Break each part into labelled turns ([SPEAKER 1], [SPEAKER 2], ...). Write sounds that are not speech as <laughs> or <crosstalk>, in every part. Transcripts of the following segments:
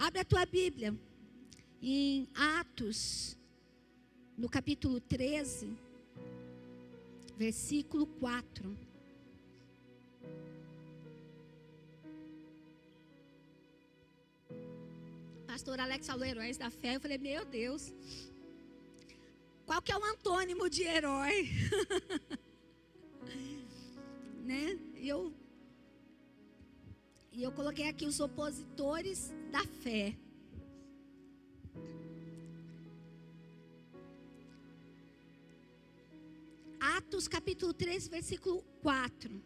[SPEAKER 1] Abre a tua Bíblia em Atos, no capítulo 13, versículo 4. Pastor Alex falou heróis da fé. Eu falei, meu Deus, qual que é o antônimo de herói? <laughs> né? Eu, e eu coloquei aqui os opositores da fé. Atos capítulo 3, versículo 4.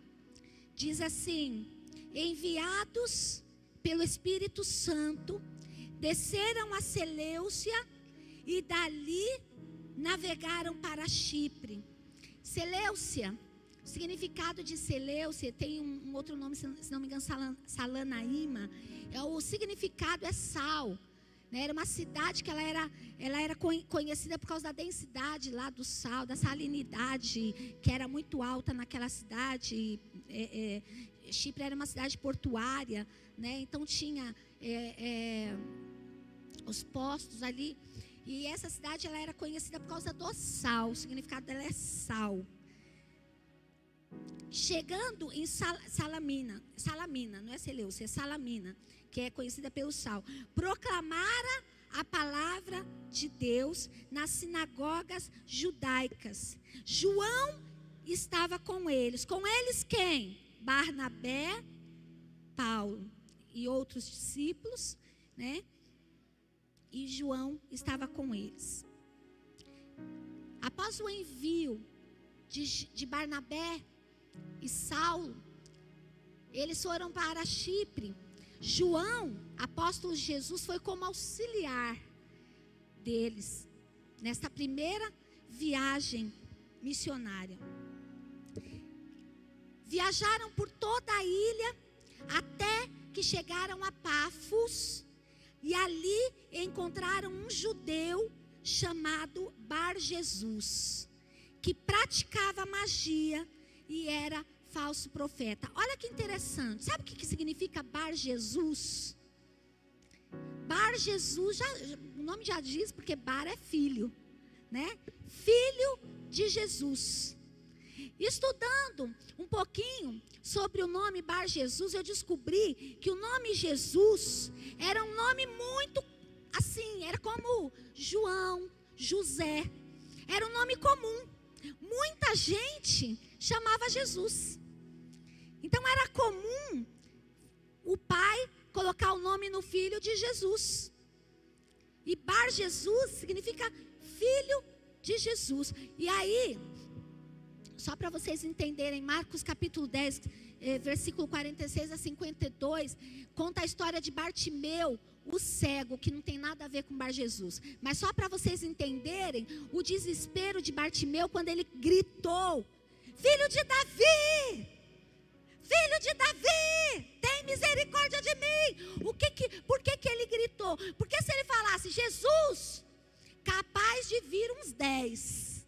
[SPEAKER 1] Diz assim: Enviados pelo Espírito Santo, desceram a Seleucia e dali navegaram para Chipre. Seleucia, o significado de Seleucia tem um, um outro nome, se não me engano, Salanaíma. É, o significado é sal. Né? Era uma cidade que ela era, ela era conhecida por causa da densidade lá do sal, da salinidade que era muito alta naquela cidade. É, é, Chipre era uma cidade portuária, né? então tinha é, é, os postos ali. E essa cidade ela era conhecida por causa do sal, o significado dela é sal. Chegando em Salamina, Salamina, não é Seleucia, é Salamina que é conhecida pelo sal, proclamara a palavra de Deus nas sinagogas judaicas. João estava com eles. Com eles quem? Barnabé, Paulo e outros discípulos, né? E João estava com eles. Após o envio de, de Barnabé e Saulo, eles foram para Chipre João, apóstolo de Jesus, foi como auxiliar deles nesta primeira viagem missionária. Viajaram por toda a ilha até que chegaram a Pafos e ali encontraram um judeu chamado Bar Jesus, que praticava magia e era falso profeta. Olha que interessante. Sabe o que, significa Bar Jesus? Bar Jesus, já, o nome já diz, porque Bar é filho, né? Filho de Jesus. Estudando um pouquinho sobre o nome Bar Jesus, eu descobri que o nome Jesus era um nome muito assim, era como João, José. Era um nome comum. Muita gente chamava Jesus. Então era comum o pai colocar o nome no filho de Jesus. E Bar Jesus significa filho de Jesus. E aí, só para vocês entenderem, Marcos capítulo 10, eh, versículo 46 a 52, conta a história de Bartimeu, o cego, que não tem nada a ver com Bar Jesus. Mas só para vocês entenderem o desespero de Bartimeu quando ele gritou: Filho de Davi! Filho de Davi, tem misericórdia de mim. O que que, por que, que ele gritou? Porque se ele falasse, Jesus, capaz de vir uns dez,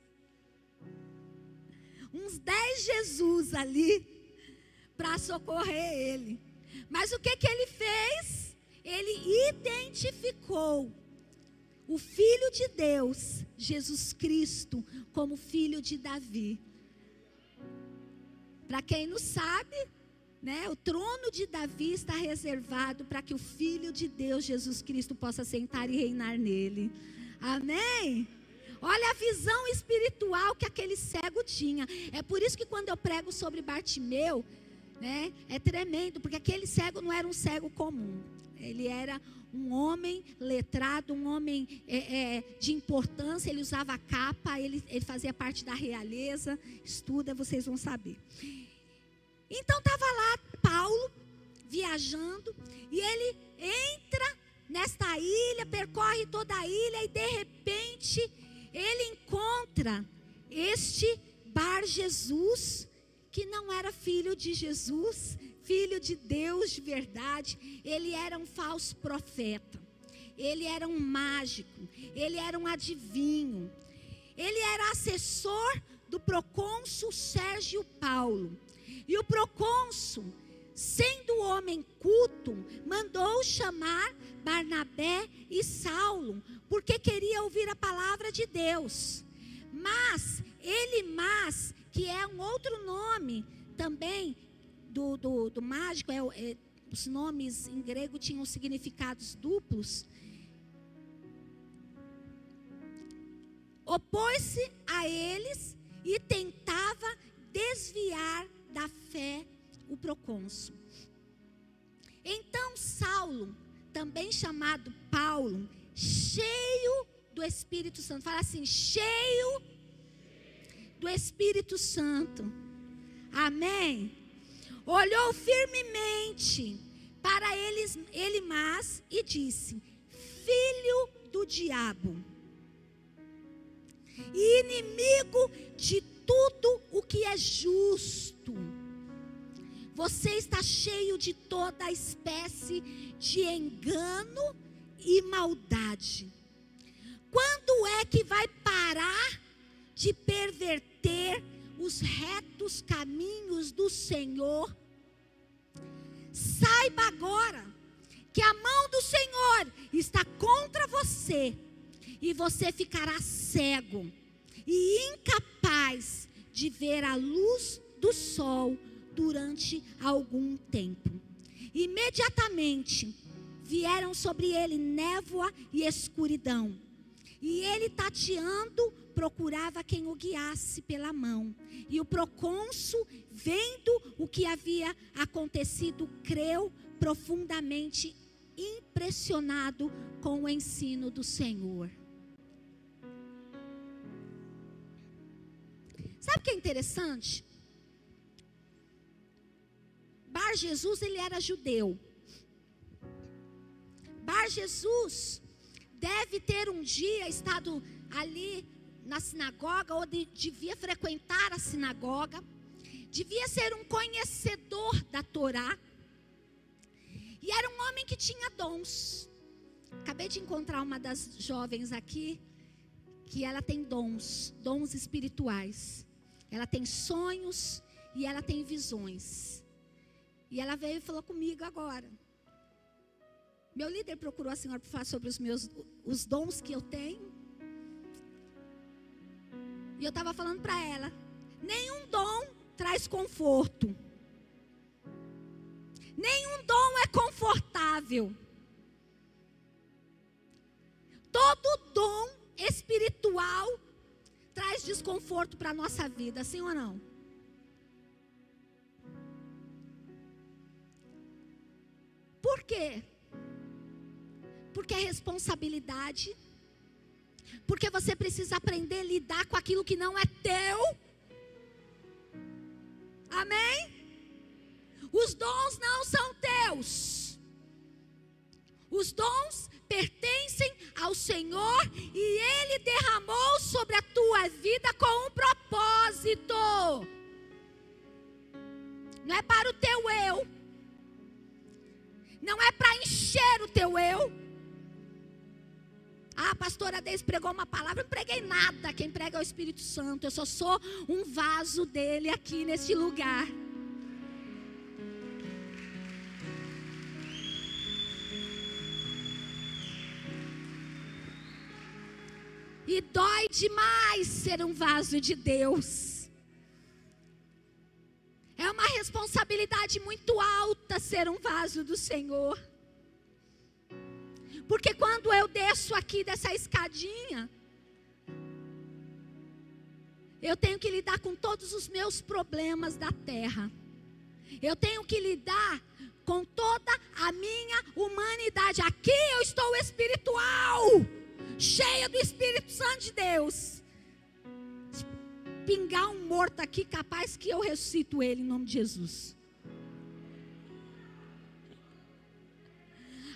[SPEAKER 1] uns dez Jesus ali, para socorrer ele. Mas o que, que ele fez? Ele identificou o Filho de Deus, Jesus Cristo, como filho de Davi. Para quem não sabe, né, o trono de Davi está reservado para que o Filho de Deus, Jesus Cristo, possa sentar e reinar nele. Amém? Olha a visão espiritual que aquele cego tinha. É por isso que quando eu prego sobre Bartimeu, né, é tremendo, porque aquele cego não era um cego comum. Ele era um homem letrado, um homem é, é, de importância. Ele usava capa, ele, ele fazia parte da realeza. Estuda, vocês vão saber. Então estava lá Paulo viajando e ele entra nesta ilha, percorre toda a ilha e de repente ele encontra este Bar Jesus, que não era filho de Jesus, filho de Deus de verdade, ele era um falso profeta, ele era um mágico, ele era um adivinho, ele era assessor do procônsul Sérgio Paulo. E o procônsul sendo homem culto, mandou chamar Barnabé e Saulo, porque queria ouvir a palavra de Deus. Mas, ele, mas, que é um outro nome também do, do, do mágico, é, é, os nomes em grego tinham significados duplos. Opôs-se a eles e tentava desviar da fé o procônsul. Então Saulo, também chamado Paulo, cheio do Espírito Santo, fala assim: cheio do Espírito Santo. Amém. Olhou firmemente para eles, ele mas e disse: Filho do diabo, inimigo de tudo o que é justo você está cheio de toda espécie de engano e maldade. Quando é que vai parar de perverter os retos caminhos do Senhor? Saiba agora que a mão do Senhor está contra você e você ficará cego e incapaz de ver a luz do sol durante algum tempo. Imediatamente vieram sobre ele névoa e escuridão. E ele tateando procurava quem o guiasse pela mão. E o procônsul, vendo o que havia acontecido, creu profundamente impressionado com o ensino do Senhor. Sabe o que é interessante? Bar Jesus, ele era judeu. Bar Jesus deve ter um dia estado ali na sinagoga, ou de, devia frequentar a sinagoga, devia ser um conhecedor da Torá, e era um homem que tinha dons. Acabei de encontrar uma das jovens aqui, que ela tem dons, dons espirituais. Ela tem sonhos e ela tem visões. E ela veio e falou comigo agora. Meu líder procurou a senhora para falar sobre os meus os dons que eu tenho. E eu estava falando para ela: nenhum dom traz conforto. Nenhum dom é confortável. Todo dom espiritual traz desconforto para a nossa vida, sim ou não? Por quê? Porque é responsabilidade. Porque você precisa aprender a lidar com aquilo que não é teu. Amém? Os dons não são teus. Os dons pertencem ao Senhor e Ele derramou sobre a tua vida com um propósito. Não é para o teu eu, não é para encher o teu eu. Ah, a pastora Deise pregou uma palavra, eu não preguei nada. Quem prega é o Espírito Santo. Eu só sou um vaso dele aqui neste lugar. E dói demais ser um vaso de Deus. É uma responsabilidade muito alta ser um vaso do Senhor. Porque quando eu desço aqui dessa escadinha, eu tenho que lidar com todos os meus problemas da terra. Eu tenho que lidar com toda a minha humanidade. Aqui eu estou espiritual, cheia do Espírito Santo de Deus pingar um morto aqui, capaz que eu ressuscito ele em nome de Jesus.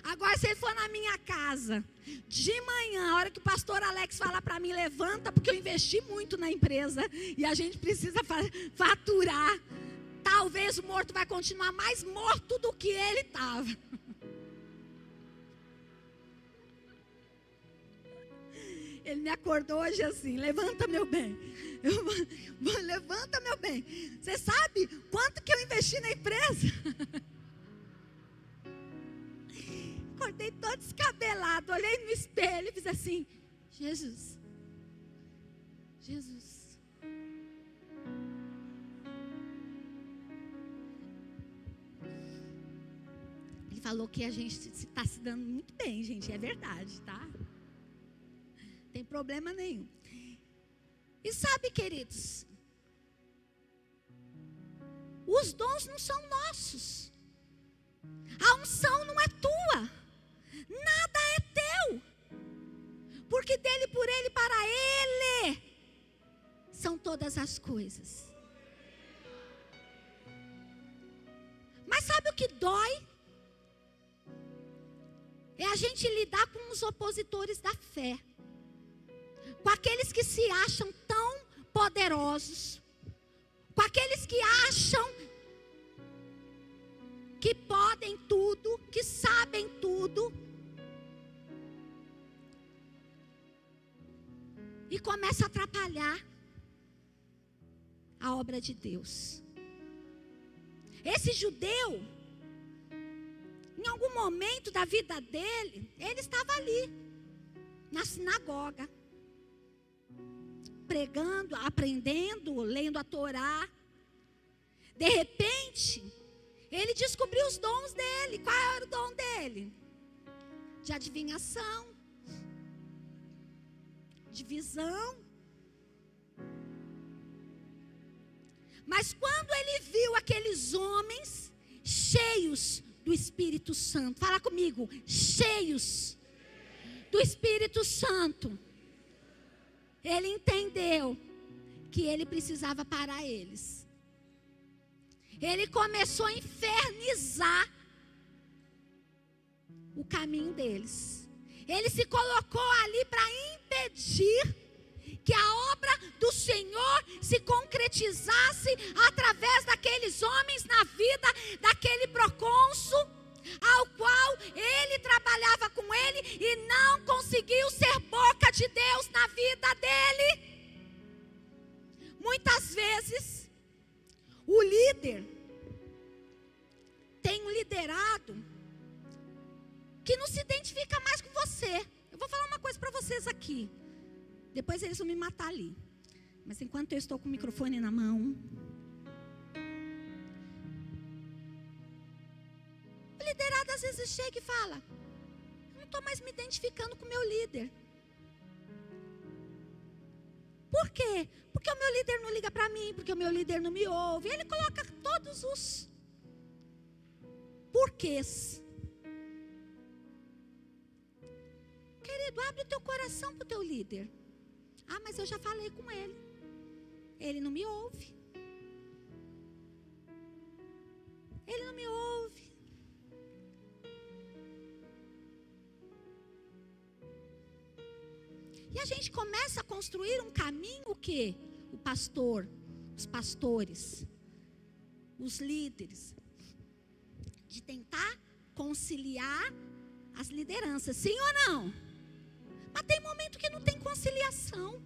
[SPEAKER 1] Agora, se ele for na minha casa, de manhã, a hora que o pastor Alex fala para mim, levanta, porque eu investi muito na empresa e a gente precisa faturar. Talvez o morto vai continuar mais morto do que ele estava. Ele me acordou hoje assim: levanta, meu bem. Eu, levanta, meu bem. Você sabe quanto que eu investi na empresa? <laughs> Acordei todo descabelado, olhei no espelho e fiz assim: Jesus, Jesus. Ele falou que a gente está se dando muito bem, gente, é verdade, tá? Tem problema nenhum. E sabe, queridos, os dons não são nossos. A unção não é tua. Nada é teu. Porque dele, por ele, para ele são todas as coisas. Mas sabe o que dói? É a gente lidar com os opositores da fé. Com aqueles que se acham tão poderosos. Com aqueles que acham que podem tudo, que sabem tudo. E começa a atrapalhar a obra de Deus. Esse judeu, em algum momento da vida dele, ele estava ali, na sinagoga, pregando, aprendendo, lendo a Torá. De repente, ele descobriu os dons dele. Qual era o dom dele? De adivinhação, de visão. Mas quando ele viu aqueles homens cheios do Espírito Santo, fala comigo, cheios do Espírito Santo, ele entendeu que ele precisava parar eles ele começou a infernizar o caminho deles. Ele se colocou ali para impedir que a obra do Senhor se concretizasse através daqueles homens na vida daquele procônsul ao qual ele trabalhava com ele e não conseguiu ser boca de Deus na vida dele. Muitas vezes o líder tem um liderado que não se identifica mais com você. Eu vou falar uma coisa para vocês aqui. Depois eles vão me matar ali. Mas enquanto eu estou com o microfone na mão, o liderado às vezes chega e fala: Não estou mais me identificando com o meu líder. Por quê? Porque o meu líder não liga para mim, porque o meu líder não me ouve. Ele coloca todos os porquês. Querido, abre o teu coração para o teu líder. Ah, mas eu já falei com ele. Ele não me ouve. Ele não me ouve. A gente começa a construir um caminho que? O pastor, os pastores, os líderes, de tentar conciliar as lideranças, sim ou não? Mas tem momento que não tem conciliação.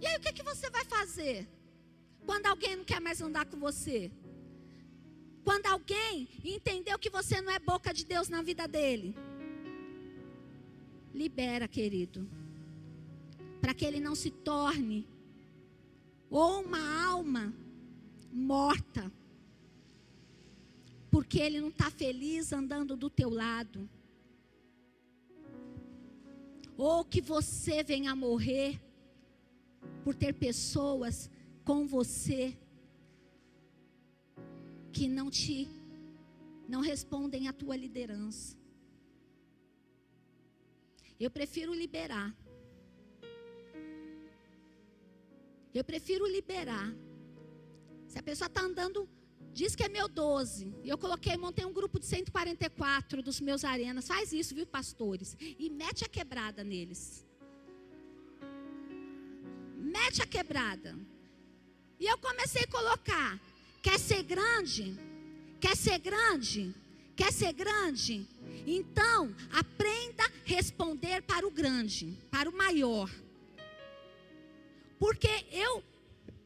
[SPEAKER 1] E aí o que, é que você vai fazer? Quando alguém não quer mais andar com você? Quando alguém entendeu que você não é boca de Deus na vida dele? Libera, querido. Para que ele não se torne ou uma alma morta. Porque ele não está feliz andando do teu lado. Ou que você venha a morrer por ter pessoas com você que não te não respondem à tua liderança. Eu prefiro liberar. Eu prefiro liberar. Se a pessoa está andando, diz que é meu 12. Eu coloquei, montei um grupo de 144 dos meus arenas. Faz isso, viu, pastores? E mete a quebrada neles. Mete a quebrada. E eu comecei a colocar. Quer ser grande? Quer ser grande? Quer ser grande? Então, aprenda a responder para o grande, para o maior. Porque eu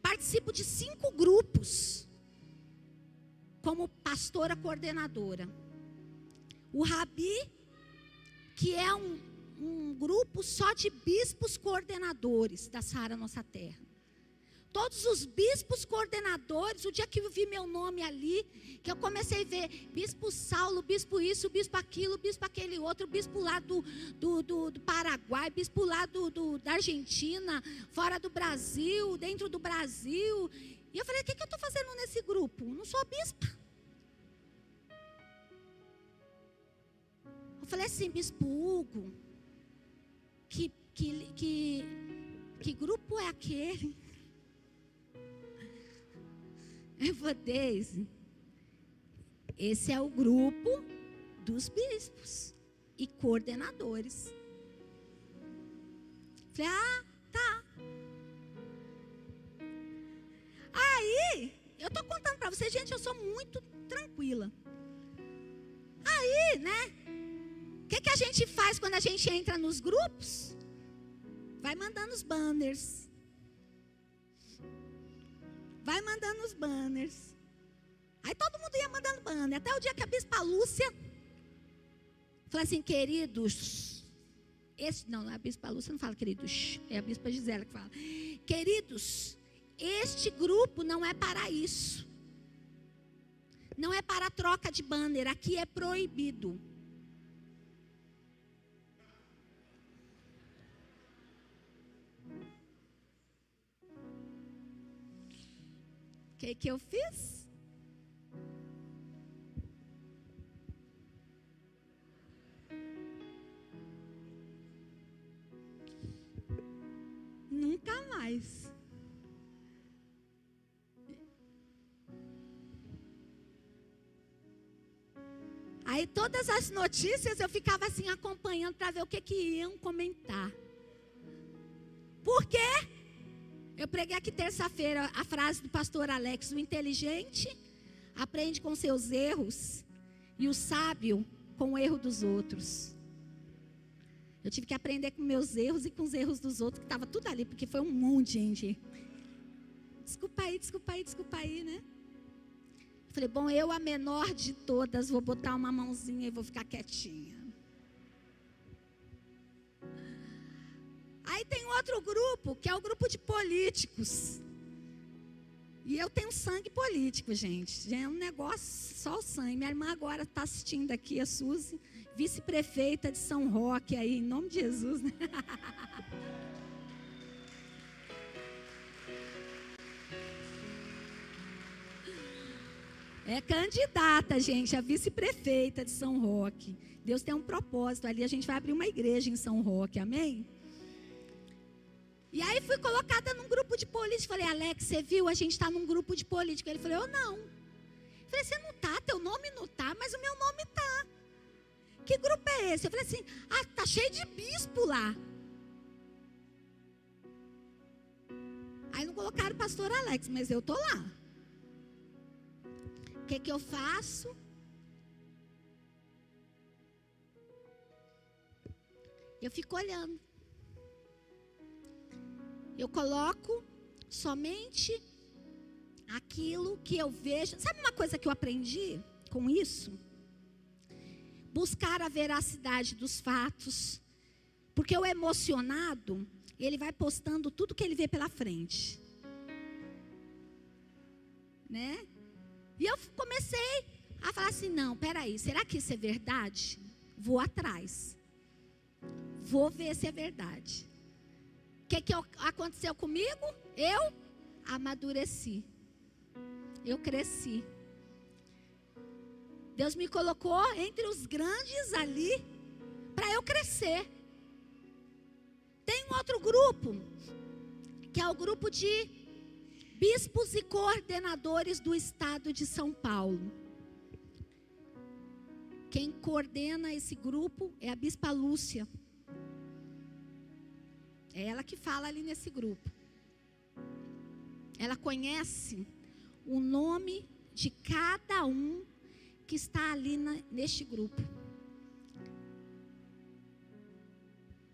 [SPEAKER 1] participo de cinco grupos como pastora coordenadora. o Rabi, que é um, um grupo só de bispos coordenadores da Sara Nossa Terra. Todos os bispos coordenadores, o dia que eu vi meu nome ali, que eu comecei a ver bispo Saulo, bispo isso, bispo aquilo, bispo aquele outro, bispo lá do, do, do, do Paraguai, bispo lá do, do, da Argentina, fora do Brasil, dentro do Brasil. E eu falei: o que, que eu estou fazendo nesse grupo? Não sou bispa. Eu falei assim, Bispo Hugo, que, que, que, que grupo é aquele? Eu falei, esse é o grupo dos bispos e coordenadores. Falei, ah, tá. Aí, eu tô contando para vocês, gente, eu sou muito tranquila. Aí, né? O que, que a gente faz quando a gente entra nos grupos? Vai mandando os banners. Vai mandando os banners. Aí todo mundo ia mandando banner. Até o dia que a Bispa Lúcia falou assim, queridos. Esse, não, a Bispa Lúcia não fala queridos. É a Bispa Gisela que fala. Queridos, este grupo não é para isso. Não é para troca de banner. Aqui é proibido. O que, que eu fiz? Nunca mais. Aí todas as notícias eu ficava assim acompanhando para ver o que, que iam comentar. Eu preguei aqui terça-feira a frase do pastor Alex: o inteligente aprende com seus erros e o sábio com o erro dos outros. Eu tive que aprender com meus erros e com os erros dos outros, que estava tudo ali, porque foi um monte, gente. Desculpa aí, desculpa aí, desculpa aí, né? Falei, bom, eu a menor de todas, vou botar uma mãozinha e vou ficar quietinha. Tem outro grupo, que é o grupo de políticos. E eu tenho sangue político, gente. É um negócio só o sangue. Minha irmã agora está assistindo aqui, a Suzy, vice-prefeita de São Roque, aí, em nome de Jesus. Né? É candidata, gente, a vice-prefeita de São Roque. Deus tem um propósito ali. A gente vai abrir uma igreja em São Roque, amém? E aí fui colocada num grupo de políticos. Falei, Alex, você viu? A gente está num grupo de políticos. Ele falou, eu não. falei, você não tá, teu nome não tá, mas o meu nome tá. Que grupo é esse? Eu falei assim, ah, tá cheio de bispo lá. Aí não colocaram o pastor Alex, mas eu tô lá. O que, que eu faço? Eu fico olhando. Eu coloco somente aquilo que eu vejo. Sabe uma coisa que eu aprendi com isso? Buscar a veracidade dos fatos. Porque o emocionado, ele vai postando tudo que ele vê pela frente. Né? E eu comecei a falar assim: não, peraí, será que isso é verdade? Vou atrás. Vou ver se é verdade. O que, que aconteceu comigo? Eu amadureci. Eu cresci. Deus me colocou entre os grandes ali para eu crescer. Tem um outro grupo, que é o grupo de bispos e coordenadores do estado de São Paulo. Quem coordena esse grupo é a bispa Lúcia. É ela que fala ali nesse grupo. Ela conhece o nome de cada um que está ali na, neste grupo.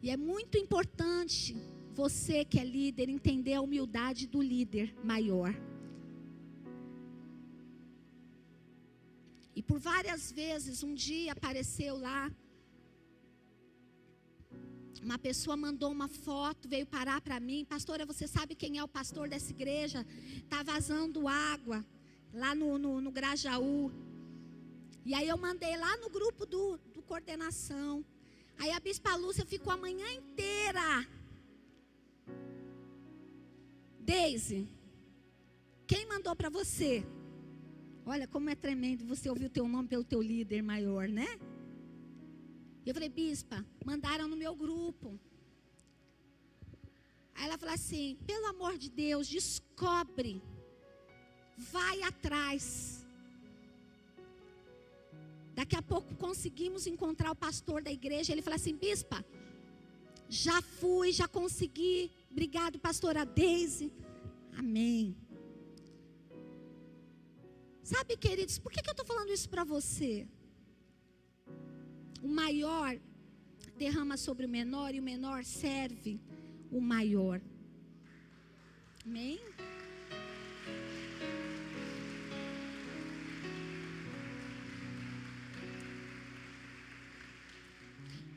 [SPEAKER 1] E é muito importante você que é líder entender a humildade do líder maior. E por várias vezes, um dia apareceu lá. Uma pessoa mandou uma foto, veio parar para mim. Pastora, você sabe quem é o pastor dessa igreja? Está vazando água lá no, no, no Grajaú. E aí eu mandei lá no grupo do, do coordenação. Aí a Bispa Lúcia ficou a manhã inteira. Deise, quem mandou para você? Olha como é tremendo você ouvir o teu nome pelo teu líder maior, né? Eu falei, bispa, mandaram no meu grupo. Aí ela falou assim: pelo amor de Deus, descobre, vai atrás. Daqui a pouco conseguimos encontrar o pastor da igreja. Ele falou assim: bispa, já fui, já consegui. Obrigado, pastora Deise. Amém. Sabe, queridos, por que, que eu estou falando isso para você? O maior derrama sobre o menor e o menor serve o maior. Amém?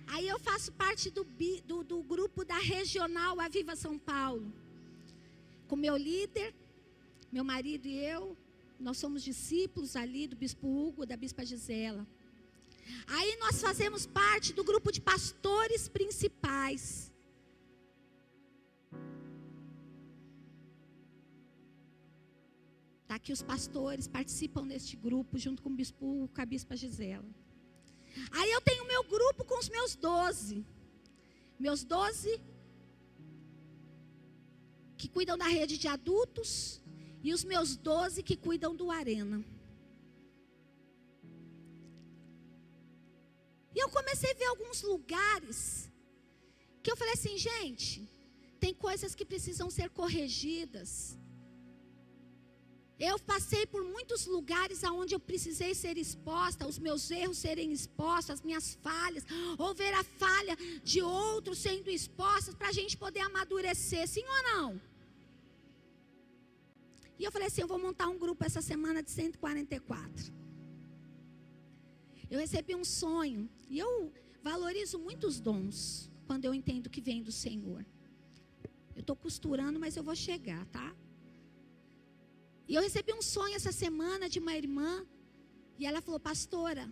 [SPEAKER 1] Aí eu faço parte do, do, do, grupo da Regional Aviva São Paulo. Com meu líder, meu marido e eu, nós somos discípulos ali do bispo Hugo, da bispa Gisela. Aí nós fazemos parte do grupo de pastores principais. Tá que os pastores participam deste grupo junto com o bispo com a bispa Gisela. Aí eu tenho meu grupo com os meus doze. Meus doze que cuidam da rede de adultos e os meus doze que cuidam do arena. E eu comecei a ver alguns lugares que eu falei assim, gente, tem coisas que precisam ser corrigidas. Eu passei por muitos lugares aonde eu precisei ser exposta, os meus erros serem expostos, as minhas falhas, ou ver a falha de outros sendo expostas para a gente poder amadurecer, sim ou não? E eu falei assim: eu vou montar um grupo essa semana de 144. Eu recebi um sonho, e eu valorizo muito os dons, quando eu entendo que vem do Senhor. Eu estou costurando, mas eu vou chegar, tá? E eu recebi um sonho essa semana de uma irmã, e ela falou: Pastora,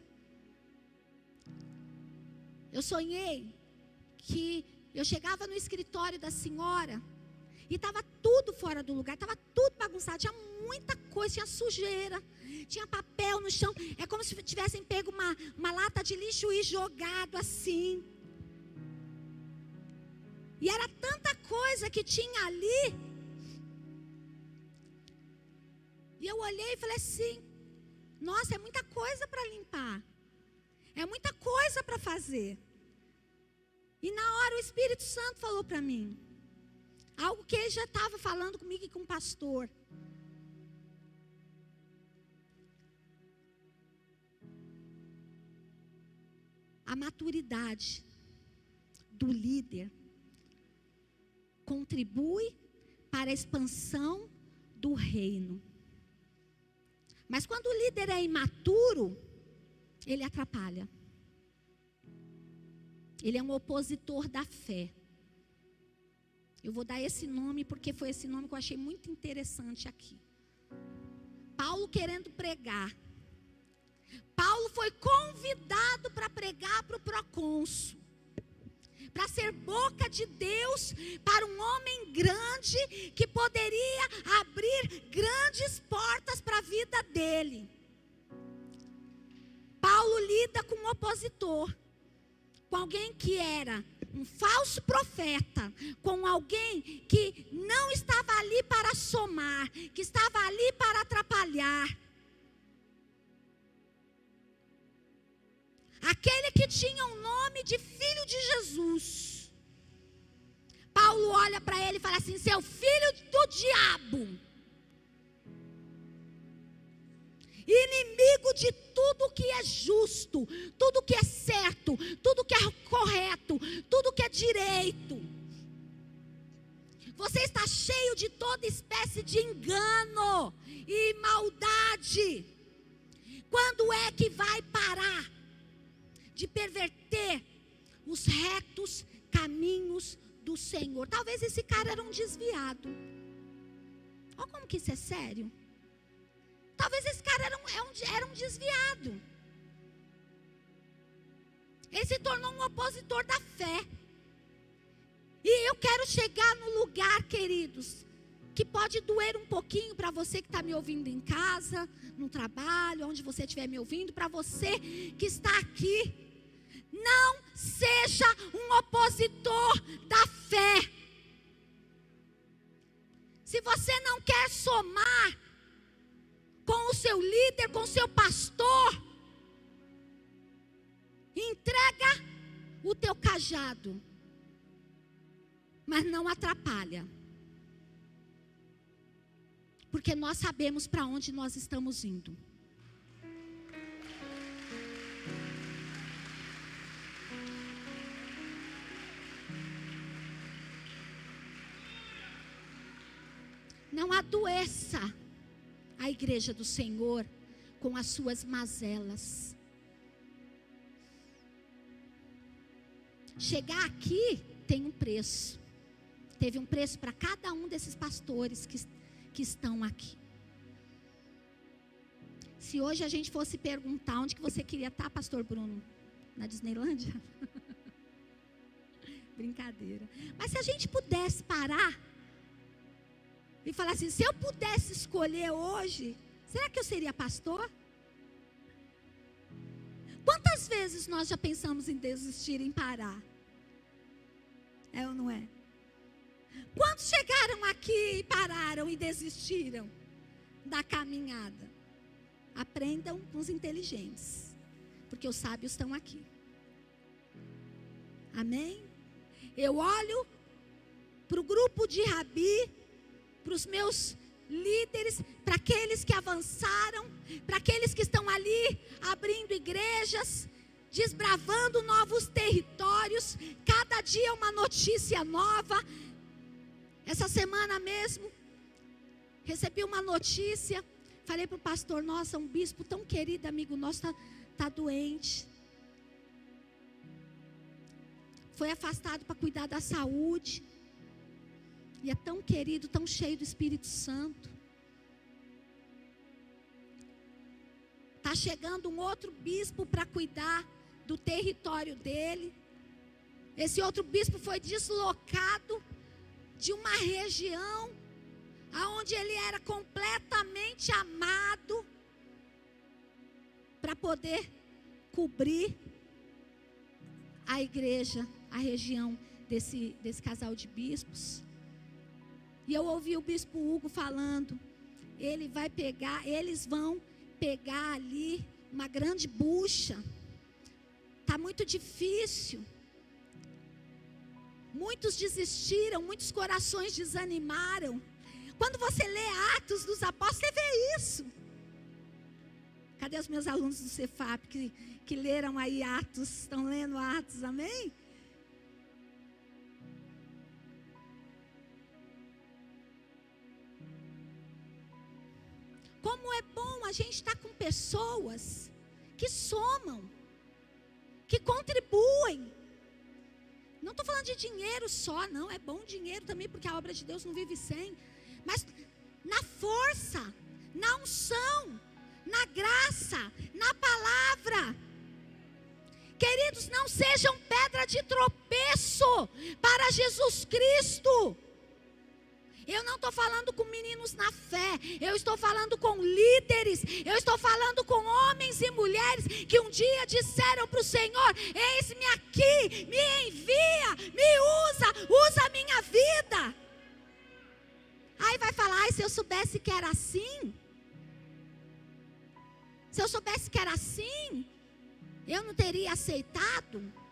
[SPEAKER 1] eu sonhei que eu chegava no escritório da senhora e estava tudo fora do lugar, estava tudo bagunçado, tinha muita coisa, tinha sujeira, tinha papel no chão. É como se tivessem pego uma, uma lata de lixo e jogado assim. E era tanta coisa que tinha ali E eu olhei e falei assim: nossa, é muita coisa para limpar. É muita coisa para fazer. E na hora o Espírito Santo falou para mim. Algo que ele já estava falando comigo e com o pastor. A maturidade do líder contribui para a expansão do reino. Mas quando o líder é imaturo, ele atrapalha. Ele é um opositor da fé. Eu vou dar esse nome porque foi esse nome que eu achei muito interessante aqui. Paulo querendo pregar. Paulo foi convidado para pregar para o procônsul para ser boca de Deus para um homem grande que poderia abrir grandes portas para a vida dele. Paulo lida com um opositor, com alguém que era um falso profeta, com alguém que não estava ali para somar, que estava ali para atrapalhar. Aquele que tinha o nome de filho de Jesus. Paulo olha para ele e fala assim: seu filho do diabo. Inimigo de tudo que é justo, tudo que é certo, tudo que é correto, tudo que é direito. Você está cheio de toda espécie de engano e maldade. Quando é que vai parar de perverter os retos caminhos do Senhor? Talvez esse cara era um desviado. Olha como que isso é sério. Talvez esse cara era um, é era um desviado. Ele se tornou um opositor da fé. E eu quero chegar no lugar, queridos, que pode doer um pouquinho para você que está me ouvindo em casa, no trabalho, onde você estiver me ouvindo, para você que está aqui. Não seja um opositor da fé. Se você não quer somar com o seu líder, com o seu pastor, entrega o teu cajado mas não atrapalha. Porque nós sabemos para onde nós estamos indo. Não adoeça a igreja do Senhor com as suas mazelas. Chegar aqui tem um preço teve um preço para cada um desses pastores que, que estão aqui. Se hoje a gente fosse perguntar onde que você queria estar, pastor Bruno? Na Disneylândia? <laughs> Brincadeira. Mas se a gente pudesse parar e falar assim, se eu pudesse escolher hoje, será que eu seria pastor? Quantas vezes nós já pensamos em desistir, em parar? É ou não é? Quantos chegaram aqui e pararam e desistiram da caminhada? Aprendam com os inteligentes, porque os sábios estão aqui. Amém? Eu olho para o grupo de Rabi, para os meus líderes, para aqueles que avançaram, para aqueles que estão ali abrindo igrejas, desbravando novos territórios, cada dia uma notícia nova, essa semana mesmo, recebi uma notícia. Falei para o pastor: Nossa, um bispo tão querido, amigo nosso, está tá doente. Foi afastado para cuidar da saúde. E é tão querido, tão cheio do Espírito Santo. Está chegando um outro bispo para cuidar do território dele. Esse outro bispo foi deslocado de uma região aonde ele era completamente amado para poder cobrir a igreja, a região desse, desse casal de bispos. E eu ouvi o bispo Hugo falando, ele vai pegar, eles vão pegar ali uma grande bucha. Tá muito difícil. Muitos desistiram, muitos corações desanimaram. Quando você lê Atos dos Apóstolos, você vê isso. Cadê os meus alunos do Cefap que, que leram aí Atos? Estão lendo Atos, amém? Como é bom a gente estar com pessoas que somam, que contribuem, não estou falando de dinheiro só, não. É bom dinheiro também, porque a obra de Deus não vive sem. Mas na força, na unção, na graça, na palavra. Queridos, não sejam pedra de tropeço para Jesus Cristo. Eu não estou falando com meninos na fé, eu estou falando com líderes, eu estou falando com homens e mulheres que um dia disseram para o Senhor: Eis-me aqui, me envia, me usa, usa a minha vida. Aí vai falar: se eu soubesse que era assim, se eu soubesse que era assim, eu não teria aceitado.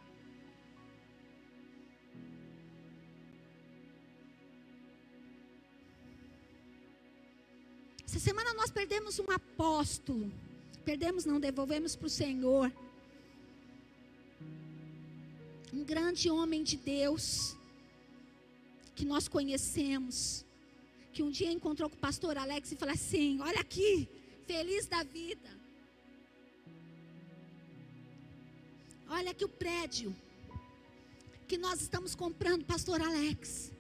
[SPEAKER 1] Essa semana nós perdemos um apóstolo. Perdemos, não, devolvemos para o Senhor. Um grande homem de Deus, que nós conhecemos, que um dia encontrou com o pastor Alex e falou assim: Olha aqui, feliz da vida. Olha aqui o prédio que nós estamos comprando, pastor Alex.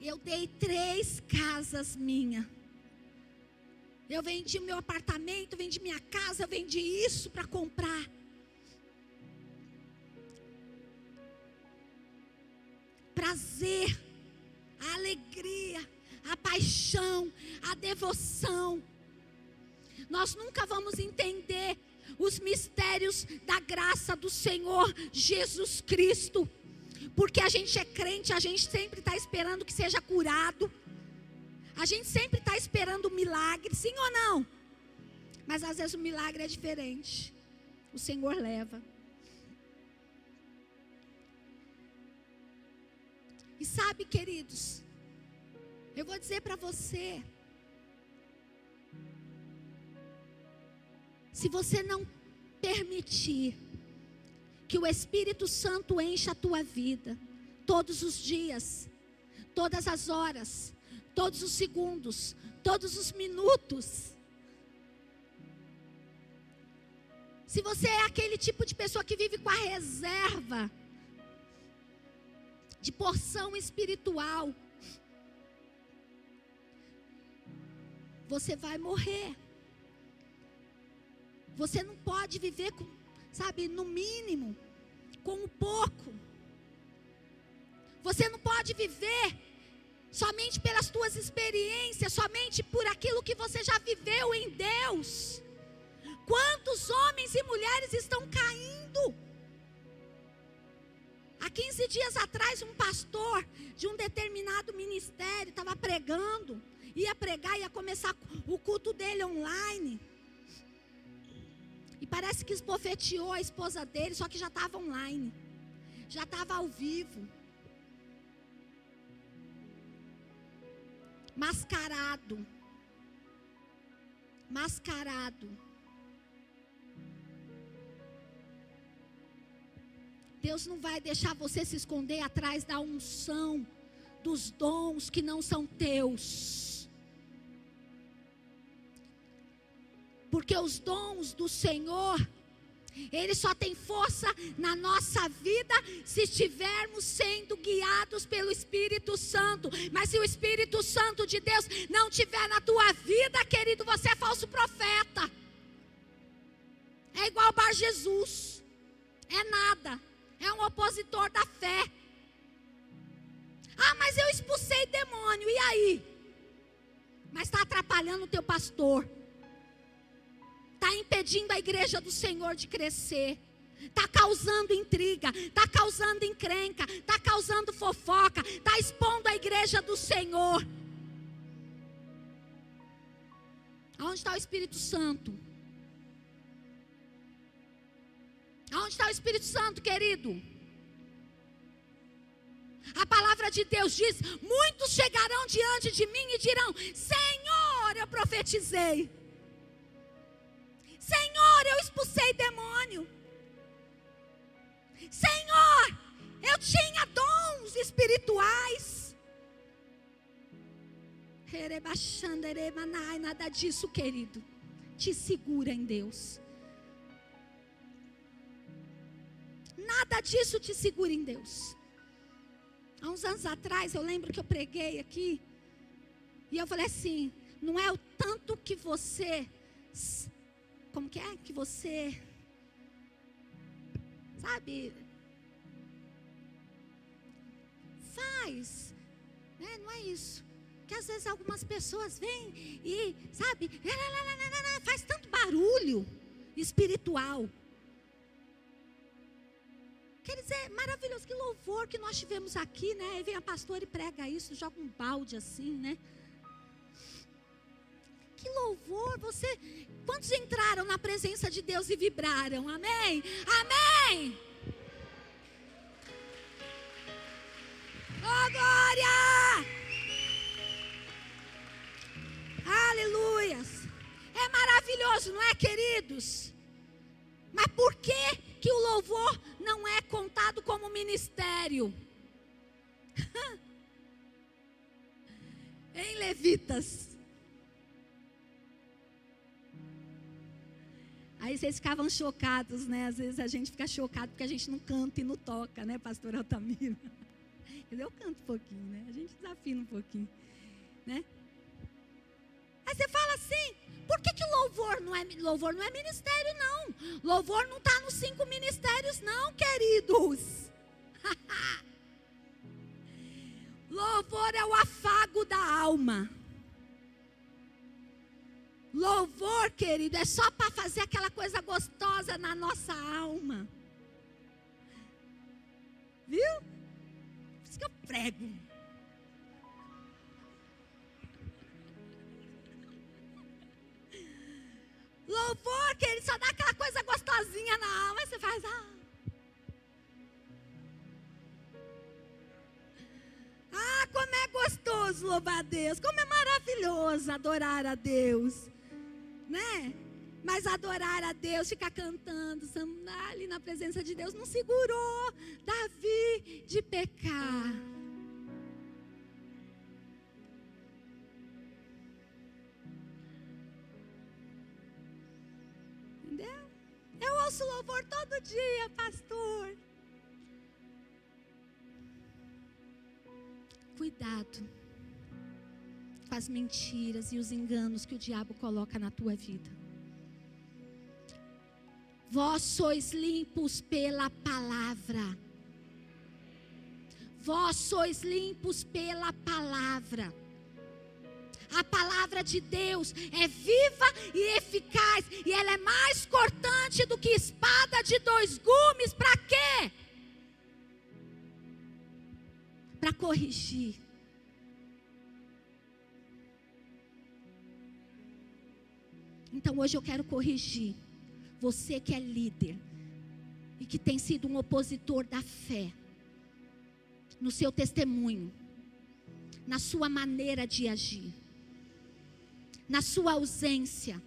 [SPEAKER 1] Eu dei três casas minha. Eu vendi meu apartamento, vendi minha casa, eu vendi isso para comprar. Prazer, a alegria, a paixão, a devoção. Nós nunca vamos entender os mistérios da graça do Senhor Jesus Cristo. Porque a gente é crente, a gente sempre está esperando que seja curado. A gente sempre está esperando um milagre, sim ou não? Mas às vezes o milagre é diferente. O Senhor leva. E sabe, queridos, eu vou dizer para você, Se você não permitir que o Espírito Santo encha a tua vida, todos os dias, todas as horas, todos os segundos, todos os minutos. Se você é aquele tipo de pessoa que vive com a reserva de porção espiritual, você vai morrer. Você não pode viver com, sabe, no mínimo, com o pouco. Você não pode viver somente pelas tuas experiências, somente por aquilo que você já viveu em Deus. Quantos homens e mulheres estão caindo? Há 15 dias atrás, um pastor de um determinado ministério estava pregando, ia pregar, ia começar o culto dele online. E parece que esbofeteou a esposa dele, só que já estava online. Já estava ao vivo. Mascarado. Mascarado. Deus não vai deixar você se esconder atrás da unção, dos dons que não são teus. Porque os dons do Senhor, ele só tem força na nossa vida se estivermos sendo guiados pelo Espírito Santo. Mas se o Espírito Santo de Deus não tiver na tua vida, querido, você é falso profeta. É igual Bar Jesus. É nada. É um opositor da fé. Ah, mas eu expulsei demônio. E aí? Mas está atrapalhando o teu pastor está impedindo a igreja do Senhor de crescer. Está causando intriga, está causando encrenca, está causando fofoca, está expondo a igreja do Senhor. Aonde está o Espírito Santo? Aonde está o Espírito Santo, querido? A palavra de Deus diz: muitos chegarão diante de mim e dirão: Senhor, eu profetizei. Senhor, eu expulsei demônio. Senhor, eu tinha dons espirituais. Nada disso, querido. Te segura em Deus. Nada disso te segura em Deus. Há uns anos atrás, eu lembro que eu preguei aqui. E eu falei assim: não é o tanto que você como que é que você sabe faz, né? Não é isso. Que às vezes algumas pessoas vêm e, sabe, faz tanto barulho espiritual. Quer dizer, maravilhoso, que louvor que nós tivemos aqui, né? Aí vem a pastora e prega isso, joga um balde assim, né? Que louvor! Você, quantos entraram na presença de Deus e vibraram? Amém? Amém! Oh glória! Aleluias! É maravilhoso, não é, queridos? Mas por que que o louvor não é contado como ministério? <laughs> em Levitas Aí vocês ficavam chocados, né? Às vezes a gente fica chocado porque a gente não canta e não toca, né, pastor Altamiro? <laughs> Eu canto um pouquinho, né? A gente desafina um pouquinho, né? Aí você fala assim, por que, que louvor não é louvor não é ministério não? Louvor não está nos cinco ministérios não, queridos. <laughs> louvor é o afago da alma. Louvor, querido, é só para fazer aquela coisa gostosa na nossa alma. Viu? Por isso que eu prego. Louvor, querido, só dá aquela coisa gostosinha na alma. Você faz, ah. Ah, como é gostoso louvar a Deus, como é maravilhoso adorar a Deus né? Mas adorar a Deus, ficar cantando, ali na presença de Deus, não segurou Davi de pecar. Entendeu? Eu ouço louvor todo dia, pastor. Cuidado as mentiras e os enganos que o diabo coloca na tua vida. Vós sois limpos pela palavra. Vós sois limpos pela palavra. A palavra de Deus é viva e eficaz, e ela é mais cortante do que espada de dois gumes. Para quê? Para corrigir Então hoje eu quero corrigir você que é líder e que tem sido um opositor da fé no seu testemunho, na sua maneira de agir, na sua ausência,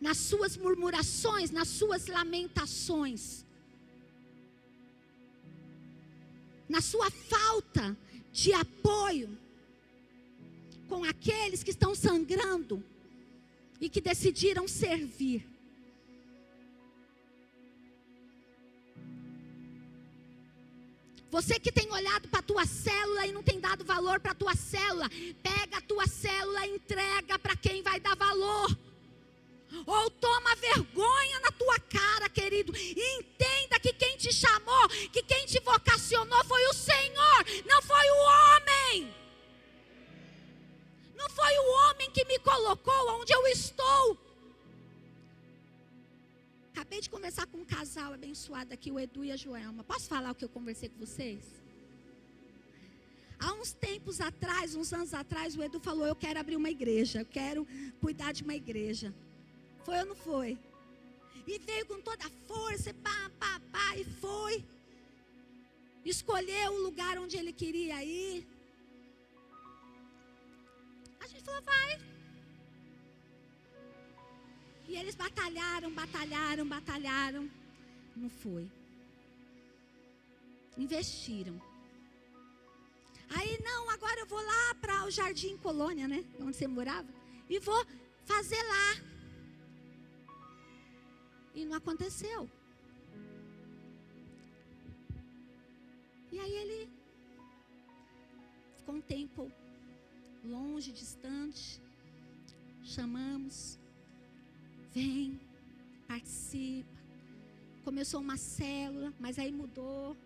[SPEAKER 1] nas suas murmurações, nas suas lamentações, na sua falta de apoio com aqueles que estão sangrando e que decidiram servir. Você que tem olhado para a tua célula e não tem dado valor para a tua célula, pega a tua célula e entrega para quem vai dar valor. Ou toma vergonha na tua cara, querido, e entenda que quem te chamou, que quem te vocacionou foi o Senhor, não foi o homem. Não foi o homem que me colocou onde eu estou. Acabei de conversar com um casal abençoado aqui, o Edu e a Joelma. Posso falar o que eu conversei com vocês? Há uns tempos atrás, uns anos atrás, o Edu falou: Eu quero abrir uma igreja, eu quero cuidar de uma igreja. Foi ou não foi? E veio com toda a força, pá, pá, pá, e foi. Escolheu o lugar onde ele queria ir. Falou, vai. E eles batalharam, batalharam, batalharam. Não foi. Investiram. Aí, não, agora eu vou lá para o Jardim Colônia, né? Onde você morava. E vou fazer lá. E não aconteceu. E aí ele ficou um tempo longe, distante. Chamamos, vem, participa. Começou uma célula, mas aí mudou.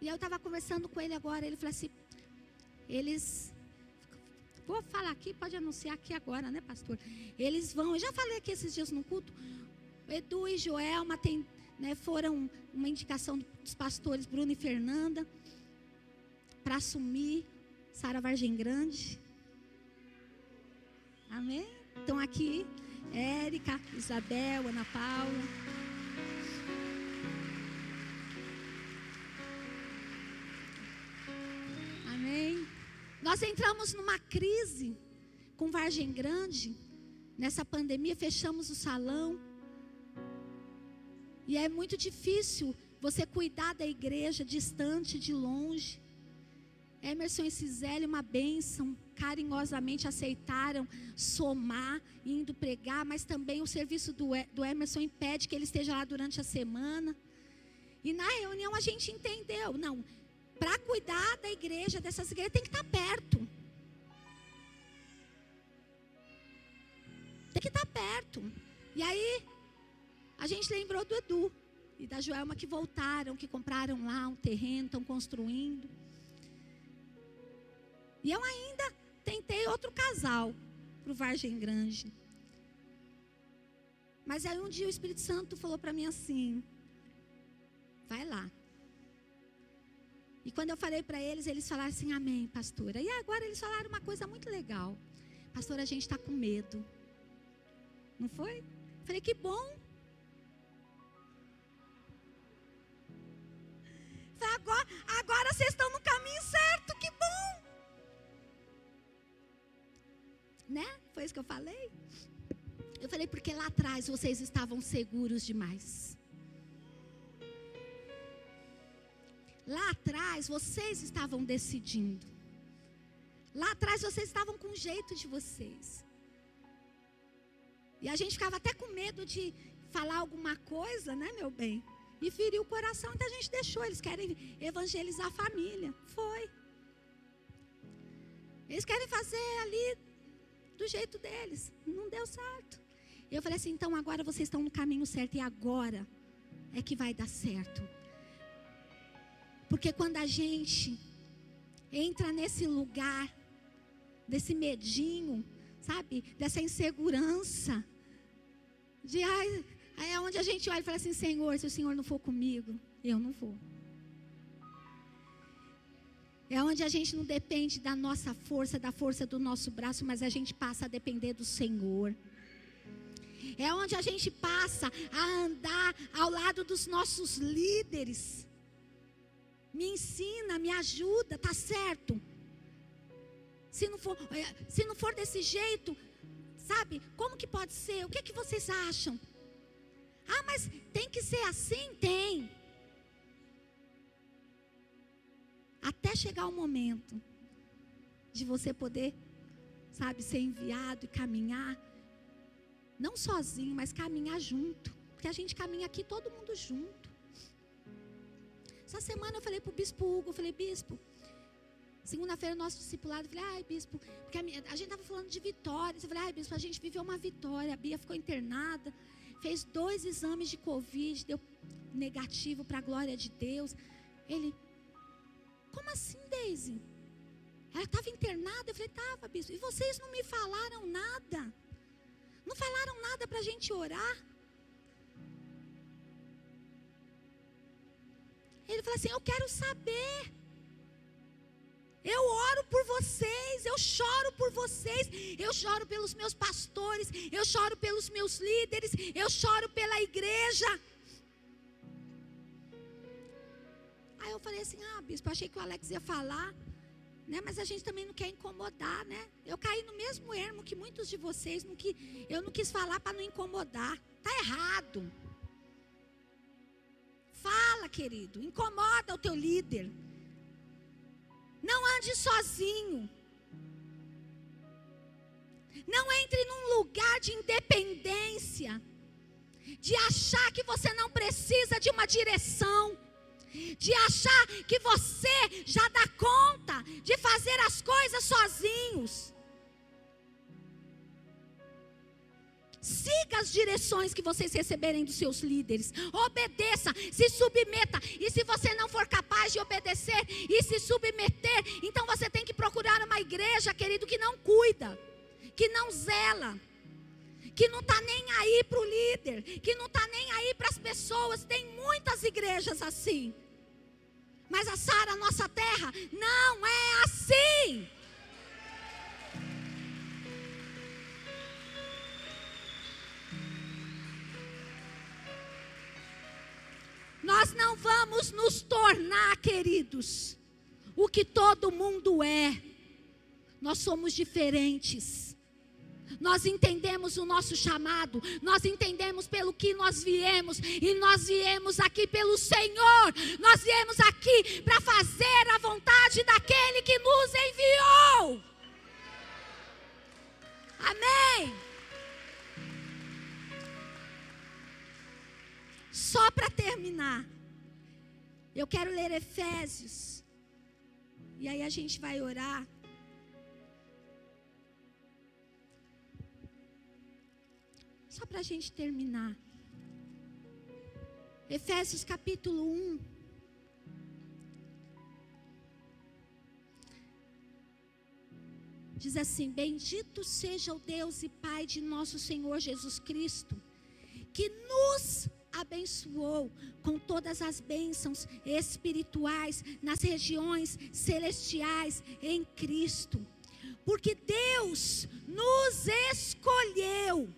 [SPEAKER 1] E eu estava conversando com ele agora, ele falou assim: eles. Vou falar aqui, pode anunciar aqui agora, né, pastor? Eles vão, eu já falei aqui esses dias no culto. Edu e Joelma tem, né, foram uma indicação dos pastores Bruno e Fernanda para assumir Sara Vargem Grande. Amém? Estão aqui Érica, Isabel, Ana Paula. Amém? Nós entramos numa crise com Vargem Grande. Nessa pandemia, fechamos o salão. E é muito difícil você cuidar da igreja distante, de longe. Emerson e Cisele, uma bênção, carinhosamente aceitaram somar, indo pregar, mas também o serviço do, do Emerson impede que ele esteja lá durante a semana. E na reunião a gente entendeu, não, para cuidar da igreja, dessas igrejas, tem que estar perto. Tem que estar perto. E aí, a gente lembrou do Edu e da Joelma que voltaram, que compraram lá um terreno, estão construindo. E eu ainda tentei outro casal para o Vargem Grande. Mas aí um dia o Espírito Santo falou para mim assim: vai lá. E quando eu falei para eles, eles falaram assim: Amém, pastora. E agora eles falaram uma coisa muito legal: Pastora, a gente está com medo. Não foi? Falei: Que bom. Que eu falei? Eu falei, porque lá atrás vocês estavam seguros demais. Lá atrás vocês estavam decidindo. Lá atrás vocês estavam com o jeito de vocês. E a gente ficava até com medo de falar alguma coisa, né, meu bem? E ferir o coração, então a gente deixou. Eles querem evangelizar a família. Foi. Eles querem fazer ali do jeito deles. Não deu certo. Eu falei assim: então agora vocês estão no caminho certo e agora é que vai dar certo. Porque quando a gente entra nesse lugar, desse medinho, sabe, dessa insegurança, de ai, é onde a gente olha e fala assim: Senhor, se o Senhor não for comigo, eu não vou. É onde a gente não depende da nossa força, da força do nosso braço, mas a gente passa a depender do Senhor. É onde a gente passa a andar ao lado dos nossos líderes me ensina, me ajuda, tá certo? Se não for, é, se não for desse jeito, sabe? Como que pode ser? O que que vocês acham? Ah, mas tem que ser assim? Tem. Até chegar o momento de você poder, sabe, ser enviado e caminhar, não sozinho, mas caminhar junto. Porque a gente caminha aqui todo mundo junto. Essa semana eu falei para o bispo Hugo, eu falei, bispo, segunda-feira nosso discipulado, eu falei, ai, bispo, porque a, minha, a gente estava falando de vitórias. Eu falei, ai, bispo, a gente viveu uma vitória. A Bia ficou internada, fez dois exames de Covid, deu negativo para a glória de Deus. Ele, como assim, Daisy? Ela estava internada? Eu falei, estava, bispo. E vocês não me falaram nada? Não falaram nada para a gente orar? Ele fala assim: Eu quero saber. Eu oro por vocês, eu choro por vocês, eu choro pelos meus pastores, eu choro pelos meus líderes, eu choro pela igreja. Aí eu falei assim: Ah, bispo, achei que o Alex ia falar, né? Mas a gente também não quer incomodar, né? Eu caí no mesmo ermo que muitos de vocês, no que eu não quis falar para não incomodar. Tá errado. Fala, querido, incomoda o teu líder. Não ande sozinho. Não entre num lugar de independência, de achar que você não precisa de uma direção, de achar que você já dá conta de fazer as coisas sozinhos. Siga as direções que vocês receberem dos seus líderes. Obedeça, se submeta. E se você não for capaz de obedecer e se submeter, então você tem que procurar uma igreja, querido, que não cuida, que não zela, que não está nem aí para o líder, que não está nem aí para as pessoas. Tem muitas igrejas assim. Mas a Sara, nossa terra, não é assim. Nós não vamos nos tornar, queridos, o que todo mundo é. Nós somos diferentes. Nós entendemos o nosso chamado, nós entendemos pelo que nós viemos, e nós viemos aqui pelo Senhor, nós viemos aqui para fazer a vontade daquele que nos enviou. Amém. Só para terminar, eu quero ler Efésios, e aí a gente vai orar. Para a gente terminar. Efésios capítulo 1. Diz assim: Bendito seja o Deus e Pai de nosso Senhor Jesus Cristo, que nos abençoou com todas as bênçãos espirituais nas regiões celestiais em Cristo. Porque Deus nos escolheu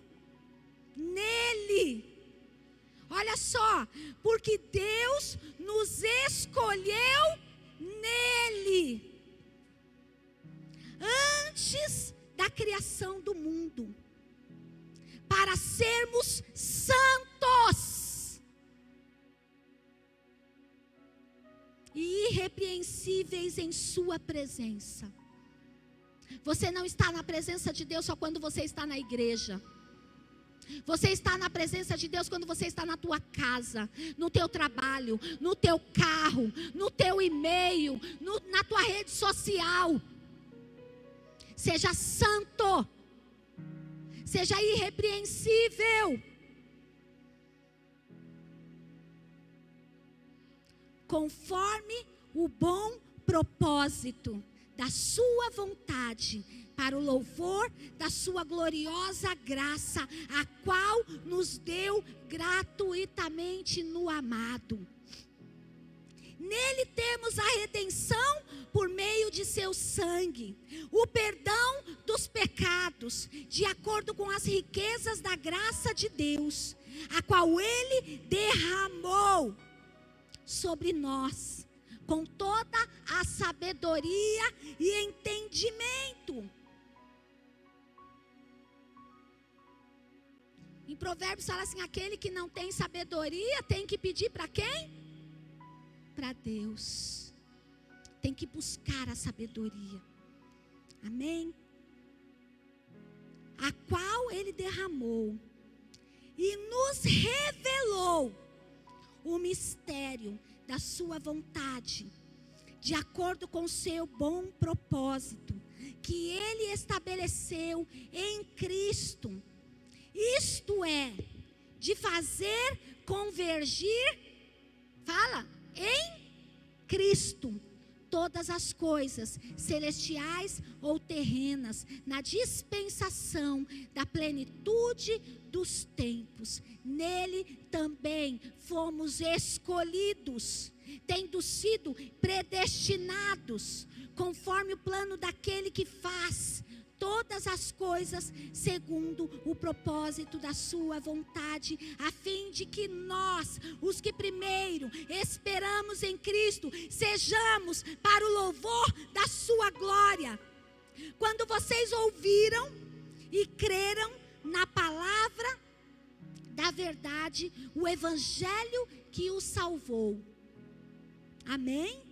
[SPEAKER 1] nele. Olha só, porque Deus nos escolheu nele. Antes da criação do mundo, para sermos santos e irrepreensíveis em Sua presença. Você não está na presença de Deus só quando você está na igreja. Você está na presença de Deus quando você está na tua casa, no teu trabalho, no teu carro, no teu e-mail, no, na tua rede social. Seja santo. Seja irrepreensível. Conforme o bom propósito da sua vontade para o louvor da Sua gloriosa graça, a qual nos deu gratuitamente no amado. Nele temos a redenção por meio de seu sangue, o perdão dos pecados, de acordo com as riquezas da graça de Deus, a qual ele derramou sobre nós, com toda a sabedoria e entendimento Provérbios fala assim: aquele que não tem sabedoria tem que pedir para quem? Para Deus. Tem que buscar a sabedoria. Amém? A qual ele derramou e nos revelou o mistério da sua vontade, de acordo com seu bom propósito, que ele estabeleceu em Cristo isto é, de fazer convergir, fala, em Cristo, todas as coisas, celestiais ou terrenas, na dispensação da plenitude dos tempos. Nele também fomos escolhidos, tendo sido predestinados, conforme o plano daquele que faz todas as coisas segundo o propósito da Sua vontade, a fim de que nós, os que primeiro esperamos em Cristo, sejamos para o louvor da Sua glória. Quando vocês ouviram e creram na palavra da verdade, o Evangelho que os salvou. Amém?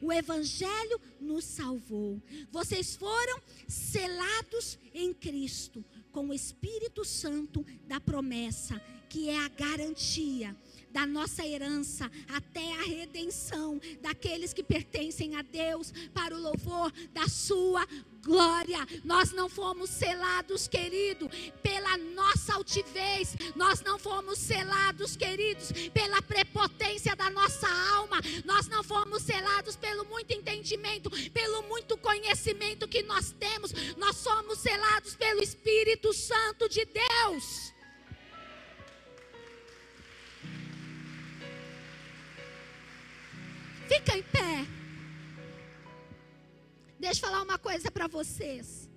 [SPEAKER 1] O Evangelho nos salvou. Vocês foram selados em Cristo com o Espírito Santo da promessa, que é a garantia da nossa herança até a redenção daqueles que pertencem a Deus para o louvor da sua glória. Nós não fomos selados, querido, pela nossa altivez. Nós não fomos selados, queridos, pela prepotência da nossa alma. Nós não fomos selados pelo muito entendimento, pelo muito conhecimento que nós temos. Nós somos selados pelo Espírito Santo de Deus. Fica em pé. Deixa eu falar uma coisa para vocês.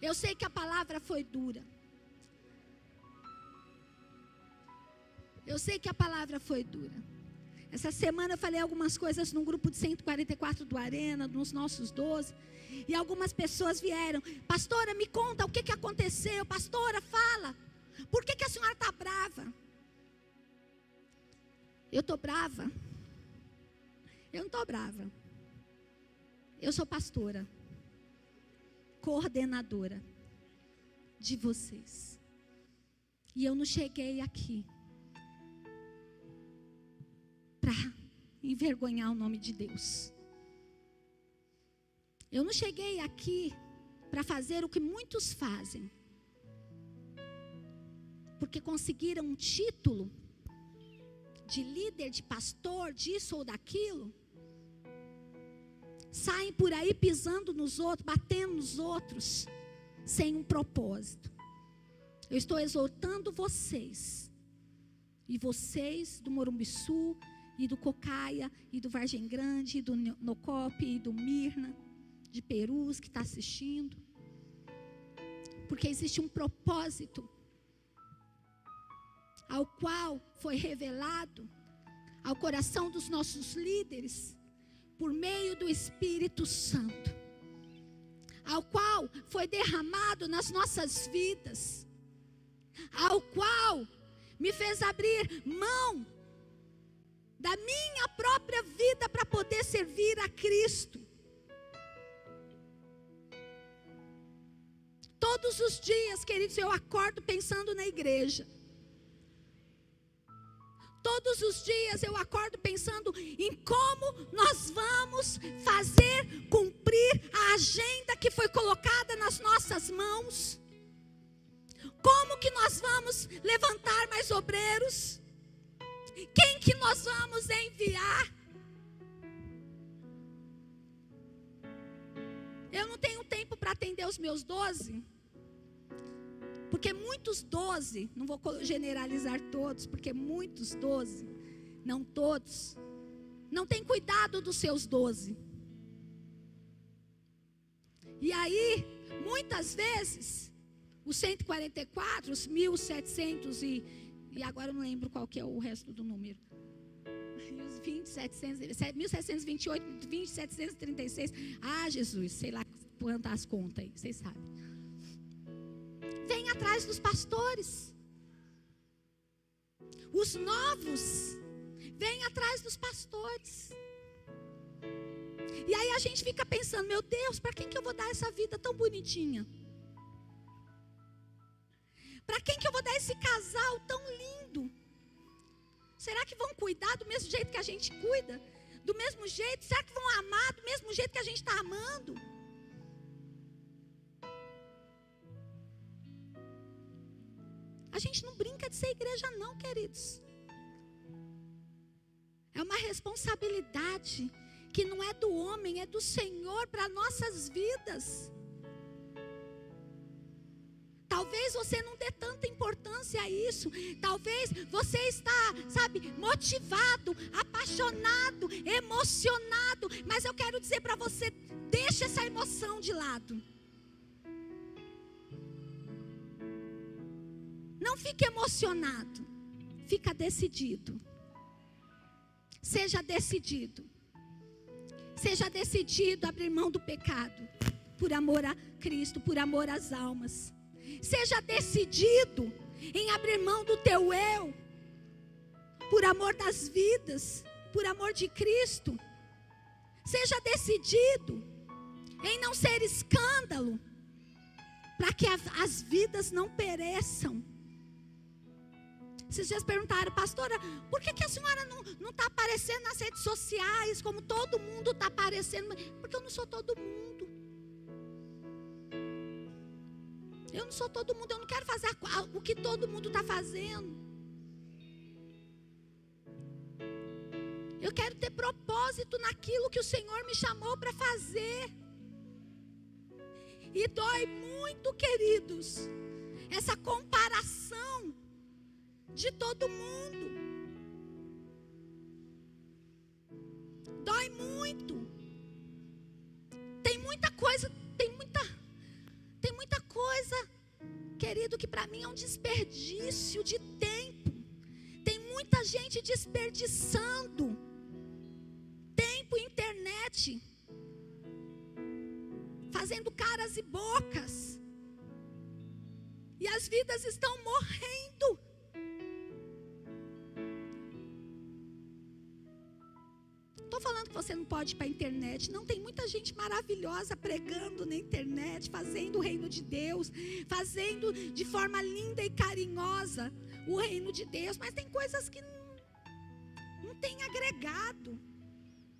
[SPEAKER 1] Eu sei que a palavra foi dura. Eu sei que a palavra foi dura. Essa semana eu falei algumas coisas num grupo de 144 do Arena, nos nossos 12. E algumas pessoas vieram. Pastora, me conta o que, que aconteceu. Pastora, fala. Por que, que a senhora está brava? Eu estou brava. Eu não estou brava. Eu sou pastora, coordenadora de vocês. E eu não cheguei aqui para envergonhar o nome de Deus. Eu não cheguei aqui para fazer o que muitos fazem, porque conseguiram um título de líder, de pastor, disso ou daquilo, saem por aí pisando nos outros, batendo nos outros, sem um propósito. Eu estou exortando vocês, e vocês do Morumbiçu, e do Cocaia, e do Vargem Grande, e do Nocope, e do Mirna, de Perus, que está assistindo, porque existe um propósito ao qual foi revelado ao coração dos nossos líderes por meio do Espírito Santo, ao qual foi derramado nas nossas vidas, ao qual me fez abrir mão da minha própria vida para poder servir a Cristo. Todos os dias, queridos, eu acordo pensando na igreja. Todos os dias eu acordo pensando em como nós vamos fazer cumprir a agenda que foi colocada nas nossas mãos. Como que nós vamos levantar mais obreiros? Quem que nós vamos enviar? Eu não tenho tempo para atender os meus doze. Porque muitos doze, não vou generalizar todos, porque muitos doze, não todos, não têm cuidado dos seus doze. E aí, muitas vezes, os 144, os 1700 e, e agora eu não lembro qual que é o resto do número. Os 20, 1728, 20, 736. Ah, Jesus, sei lá quantas as contas aí, vocês sabem vem atrás dos pastores. Os novos vêm atrás dos pastores. E aí a gente fica pensando, meu Deus, para quem que eu vou dar essa vida tão bonitinha? Para quem que eu vou dar esse casal tão lindo? Será que vão cuidar do mesmo jeito que a gente cuida? Do mesmo jeito? Será que vão amar do mesmo jeito que a gente está amando? A gente não brinca de ser igreja, não, queridos. É uma responsabilidade que não é do homem, é do Senhor para nossas vidas. Talvez você não dê tanta importância a isso. Talvez você está, sabe, motivado, apaixonado, emocionado. Mas eu quero dizer para você: deixe essa emoção de lado. Não fique emocionado. Fica decidido. Seja decidido. Seja decidido a abrir mão do pecado. Por amor a Cristo, por amor às almas. Seja decidido em abrir mão do teu eu. Por amor das vidas. Por amor de Cristo. Seja decidido em não ser escândalo. Para que as vidas não pereçam esses dias perguntaram, pastora, por que, que a senhora não está aparecendo nas redes sociais, como todo mundo está aparecendo? Porque eu não sou todo mundo. Eu não sou todo mundo, eu não quero fazer o que todo mundo está fazendo. Eu quero ter propósito naquilo que o Senhor me chamou para fazer. E dói muito, queridos, essa comparação de todo mundo. Dói muito. Tem muita coisa, tem muita tem muita coisa, querido, que para mim é um desperdício de tempo. Tem muita gente desperdiçando internet, fazendo caras e bocas, e as vidas estão morrendo. Estou falando que você não pode ir para a internet. Não, tem muita gente maravilhosa pregando na internet, fazendo o reino de Deus, fazendo de forma linda e carinhosa o reino de Deus. Mas tem coisas que não, não tem agregado.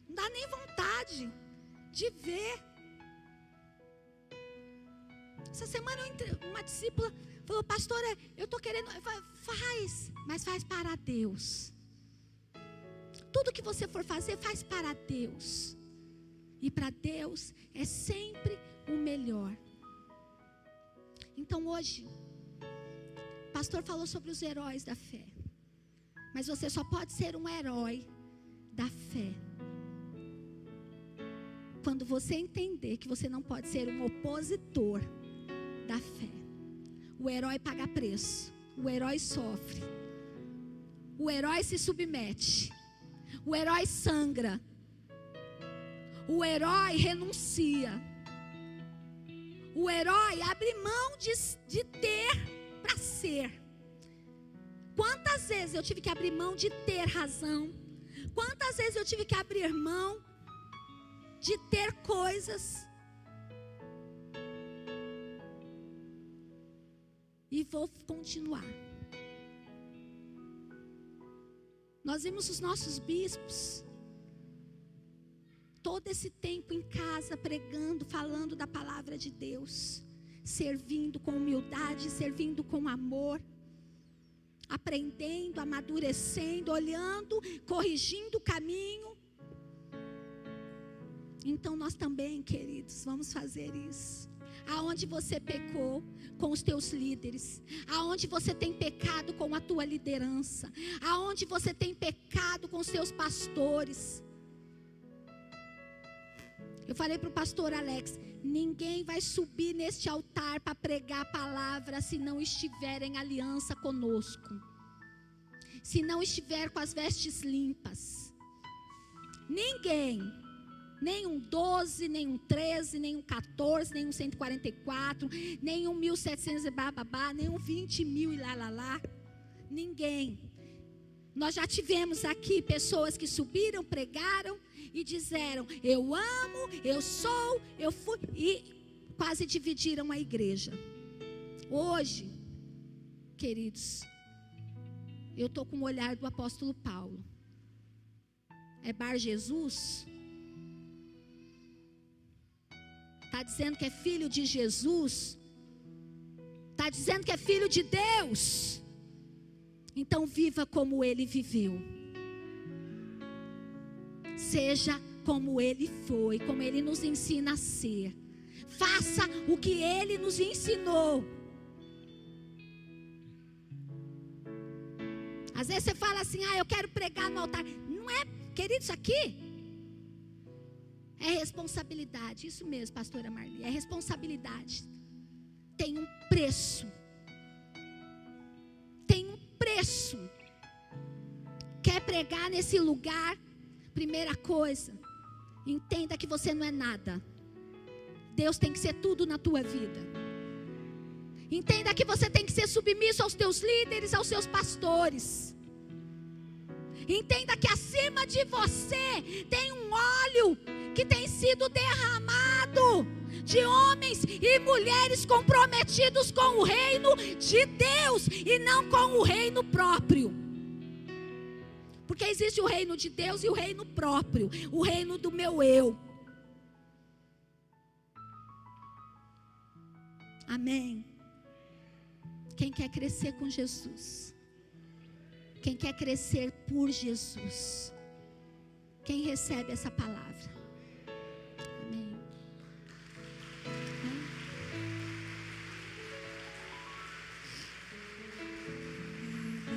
[SPEAKER 1] Não dá nem vontade de ver. Essa semana uma discípula falou, pastora, eu estou querendo. Eu falei, faz, mas faz para Deus. Tudo que você for fazer, faz para Deus. E para Deus é sempre o melhor. Então hoje, o pastor falou sobre os heróis da fé. Mas você só pode ser um herói da fé. Quando você entender que você não pode ser um opositor da fé. O herói paga preço. O herói sofre. O herói se submete. O herói sangra. O herói renuncia. O herói abre mão de, de ter para ser. Quantas vezes eu tive que abrir mão de ter razão? Quantas vezes eu tive que abrir mão de ter coisas? E vou continuar. Nós vimos os nossos bispos todo esse tempo em casa pregando, falando da palavra de Deus, servindo com humildade, servindo com amor, aprendendo, amadurecendo, olhando, corrigindo o caminho. Então nós também, queridos, vamos fazer isso aonde você pecou com os teus líderes, aonde você tem pecado com a tua liderança, aonde você tem pecado com os teus pastores. Eu falei para o pastor Alex: ninguém vai subir neste altar para pregar a palavra se não estiver em aliança conosco, se não estiver com as vestes limpas. Ninguém nem um 12, nem um 13, nem um 14, nem um 144, nem um 1700 e bababá, nem um 20 mil e lá, lá, lá. Ninguém. Nós já tivemos aqui pessoas que subiram, pregaram e disseram: Eu amo, eu sou, eu fui. E quase dividiram a igreja. Hoje, queridos, eu estou com o olhar do apóstolo Paulo. É Bar Jesus Está dizendo que é filho de Jesus. Está dizendo que é filho de Deus. Então viva como ele viveu. Seja como ele foi, como ele nos ensina a ser. Faça o que ele nos ensinou. Às vezes você fala assim: "Ah, eu quero pregar no altar". Não é, querido, isso aqui é responsabilidade, isso mesmo, pastora Marli, é responsabilidade. Tem um preço. Tem um preço. Quer pregar nesse lugar? Primeira coisa, entenda que você não é nada. Deus tem que ser tudo na tua vida. Entenda que você tem que ser submisso aos teus líderes, aos seus pastores. Entenda que acima de você tem um óleo que tem sido derramado de homens e mulheres comprometidos com o reino de Deus e não com o reino próprio. Porque existe o reino de Deus e o reino próprio, o reino do meu eu. Amém. Quem quer crescer com Jesus? Quem quer crescer por Jesus? Quem recebe essa palavra?